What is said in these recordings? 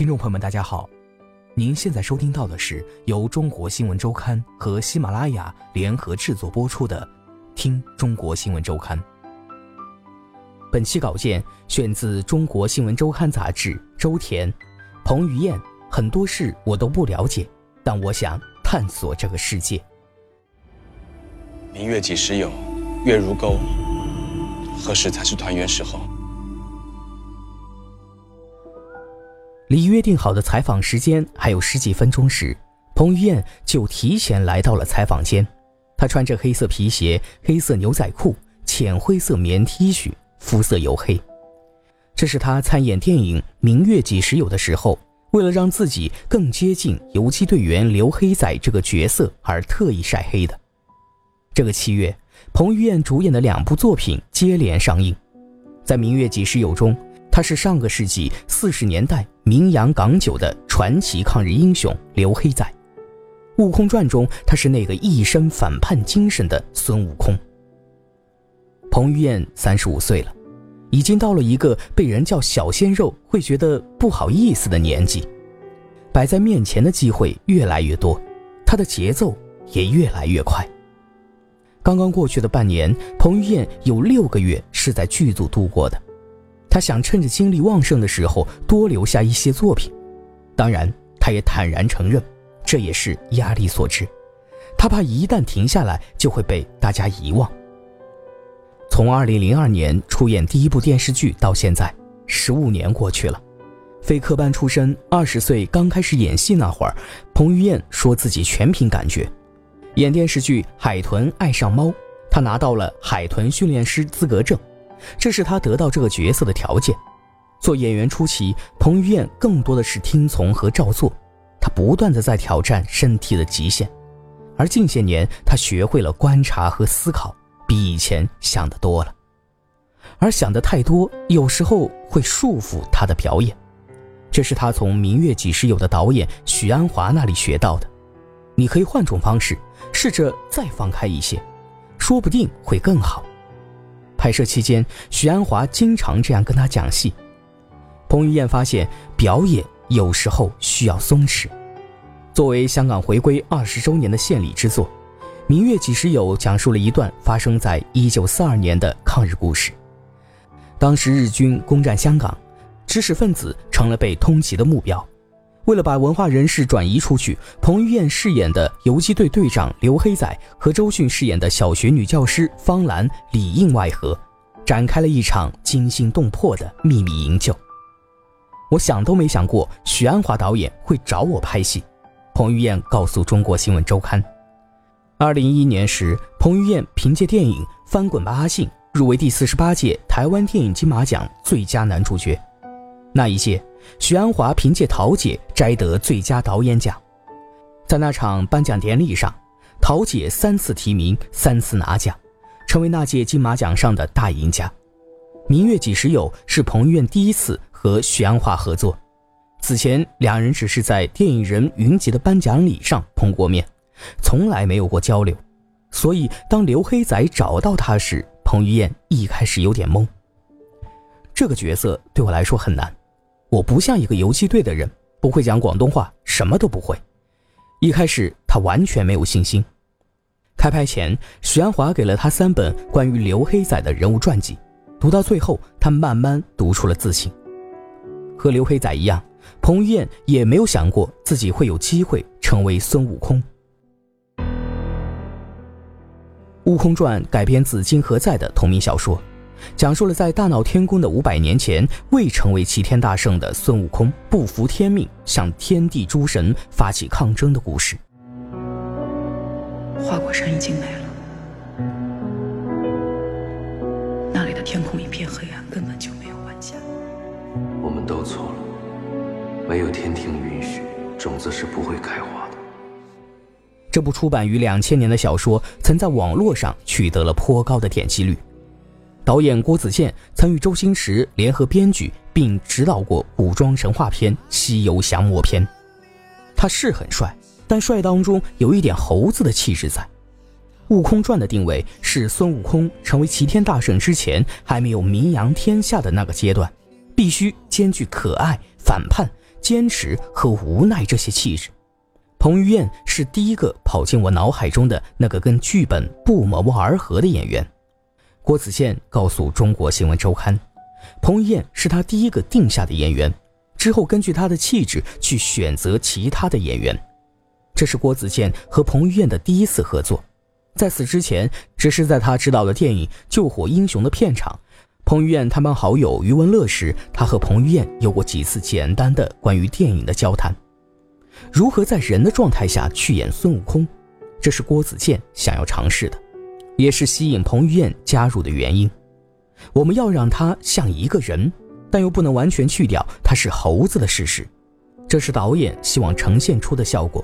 听众朋友们，大家好，您现在收听到的是由中国新闻周刊和喜马拉雅联合制作播出的《听中国新闻周刊》。本期稿件选自《中国新闻周刊》杂志，周田、彭于晏。很多事我都不了解，但我想探索这个世界。明月几时有，月如钩，何时才是团圆时候？离约定好的采访时间还有十几分钟时，彭于晏就提前来到了采访间。他穿着黑色皮鞋、黑色牛仔裤、浅灰色棉 T 恤，肤色黝黑。这是他参演电影《明月几时有》的时候，为了让自己更接近游击队员刘黑仔这个角色而特意晒黑的。这个七月，彭于晏主演的两部作品接连上映。在《明月几时有》中，他是上个世纪四十年代名扬港九的传奇抗日英雄刘黑仔，《悟空传》中他是那个一身反叛精神的孙悟空。彭于晏三十五岁了，已经到了一个被人叫小鲜肉会觉得不好意思的年纪，摆在面前的机会越来越多，他的节奏也越来越快。刚刚过去的半年，彭于晏有六个月是在剧组度过的。他想趁着精力旺盛的时候多留下一些作品，当然，他也坦然承认，这也是压力所致。他怕一旦停下来，就会被大家遗忘。从2002年出演第一部电视剧到现在，十五年过去了。非科班出身，二十岁刚开始演戏那会儿，彭于晏说自己全凭感觉。演电视剧《海豚爱上猫》，他拿到了海豚训练师资格证。这是他得到这个角色的条件。做演员初期，彭于晏更多的是听从和照做，他不断的在挑战身体的极限。而近些年，他学会了观察和思考，比以前想得多了。而想的太多，有时候会束缚他的表演。这是他从《明月几时有》的导演许鞍华那里学到的。你可以换种方式，试着再放开一些，说不定会更好。拍摄期间，许鞍华经常这样跟他讲戏。彭于晏发现，表演有时候需要松弛。作为香港回归二十周年的献礼之作，《明月几时有》讲述了一段发生在一九四二年的抗日故事。当时日军攻占香港，知识分子成了被通缉的目标。为了把文化人士转移出去，彭于晏饰演的游击队队长刘黑仔和周迅饰演的小学女教师方兰里应外合，展开了一场惊心动魄的秘密营救。我想都没想过许鞍华导演会找我拍戏，彭于晏告诉中国新闻周刊。二零一一年时，彭于晏凭借电影《翻滚吧，阿信》入围第四十八届台湾电影金马奖最佳男主角。那一届，许鞍华凭借《桃姐》摘得最佳导演奖。在那场颁奖典礼上，桃姐三次提名，三次拿奖，成为那届金马奖上的大赢家。《明月几时有》是彭于晏第一次和许鞍华合作，此前两人只是在电影人云集的颁奖礼上碰过面，从来没有过交流。所以，当刘黑仔找到他时，彭于晏一开始有点懵。这个角色对我来说很难。我不像一个游击队的人，不会讲广东话，什么都不会。一开始他完全没有信心。开拍前，许鞍华给了他三本关于刘黑仔的人物传记，读到最后，他慢慢读出了自信。和刘黑仔一样，彭于晏也没有想过自己会有机会成为孙悟空。《悟空传》改编自金河在的同名小说。讲述了在大闹天宫的五百年前，未成为齐天大圣的孙悟空不服天命，向天地诸神发起抗争的故事。花果山已经没了，那里的天空一片黑暗，根本就没有晚霞。我们都错了。没有天庭允许，种子是不会开花的。这部出版于两千年的小说，曾在网络上取得了颇高的点击率。导演郭子健曾与周星驰联合编剧并执导过古装神话片《西游降魔篇》。他是很帅，但帅当中有一点猴子的气质在。《悟空传》的定位是孙悟空成为齐天大圣之前还没有名扬天下的那个阶段，必须兼具可爱、反叛、坚持和无奈这些气质。彭于晏是第一个跑进我脑海中的那个跟剧本不谋而合的演员。郭子健告诉《中国新闻周刊》，彭于晏是他第一个定下的演员，之后根据他的气质去选择其他的演员。这是郭子健和彭于晏的第一次合作，在此之前，只是在他执导的电影《救火英雄》的片场，彭于晏探班好友余文乐时，他和彭于晏有过几次简单的关于电影的交谈。如何在人的状态下去演孙悟空，这是郭子健想要尝试的。也是吸引彭于晏加入的原因。我们要让他像一个人，但又不能完全去掉他是猴子的事实。这是导演希望呈现出的效果。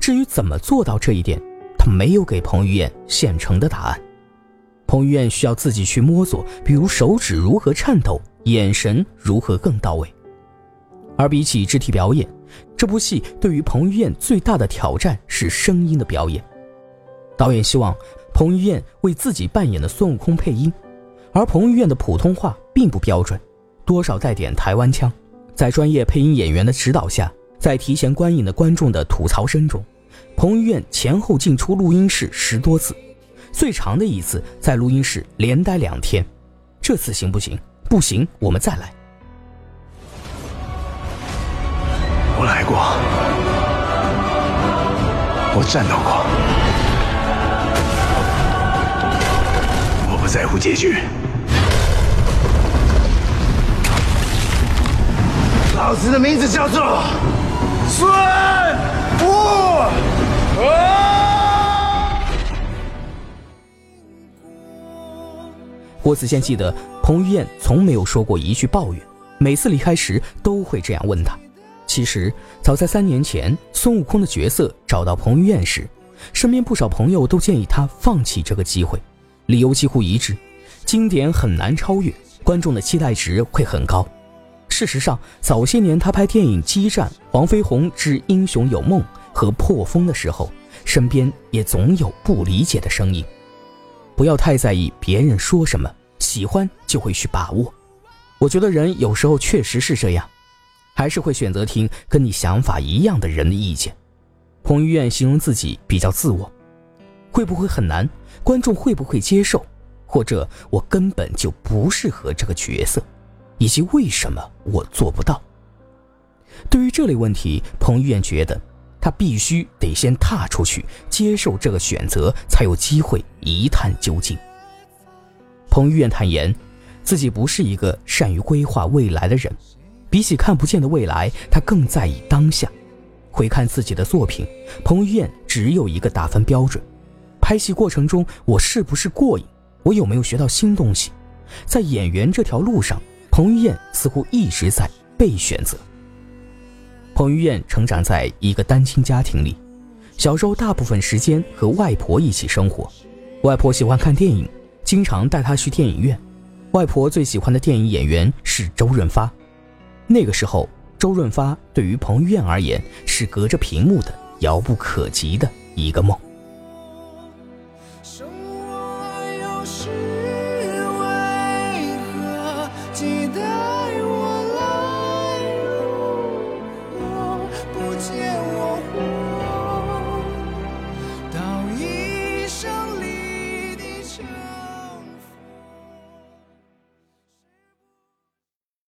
至于怎么做到这一点，他没有给彭于晏现成的答案。彭于晏需要自己去摸索，比如手指如何颤抖，眼神如何更到位。而比起肢体表演，这部戏对于彭于晏最大的挑战是声音的表演。导演希望。彭于晏为自己扮演的孙悟空配音，而彭于晏的普通话并不标准，多少带点台湾腔。在专业配音演员的指导下，在提前观影的观众的吐槽声中，彭于晏前后进出录音室十多次，最长的一次在录音室连待两天。这次行不行？不行，我们再来。我来过，我战斗过。在乎结局，老子的名字叫做孙悟空。郭子健记得，彭于晏从没有说过一句抱怨，每次离开时都会这样问他。其实，早在三年前，孙悟空的角色找到彭于晏时，身边不少朋友都建议他放弃这个机会。理由几乎一致，经典很难超越，观众的期待值会很高。事实上，早些年他拍电影《激战》《黄飞鸿之英雄有梦》和《破风》的时候，身边也总有不理解的声音。不要太在意别人说什么，喜欢就会去把握。我觉得人有时候确实是这样，还是会选择听跟你想法一样的人的意见。彭于晏形容自己比较自我，会不会很难？观众会不会接受，或者我根本就不适合这个角色，以及为什么我做不到？对于这类问题，彭于晏觉得他必须得先踏出去，接受这个选择，才有机会一探究竟。彭于晏坦言，自己不是一个善于规划未来的人，比起看不见的未来，他更在意当下。回看自己的作品，彭于晏只有一个打分标准。拍戏过程中，我是不是过瘾？我有没有学到新东西？在演员这条路上，彭于晏似乎一直在被选择。彭于晏成长在一个单亲家庭里，小时候大部分时间和外婆一起生活。外婆喜欢看电影，经常带他去电影院。外婆最喜欢的电影演员是周润发。那个时候，周润发对于彭于晏而言是隔着屏幕的遥不可及的一个梦。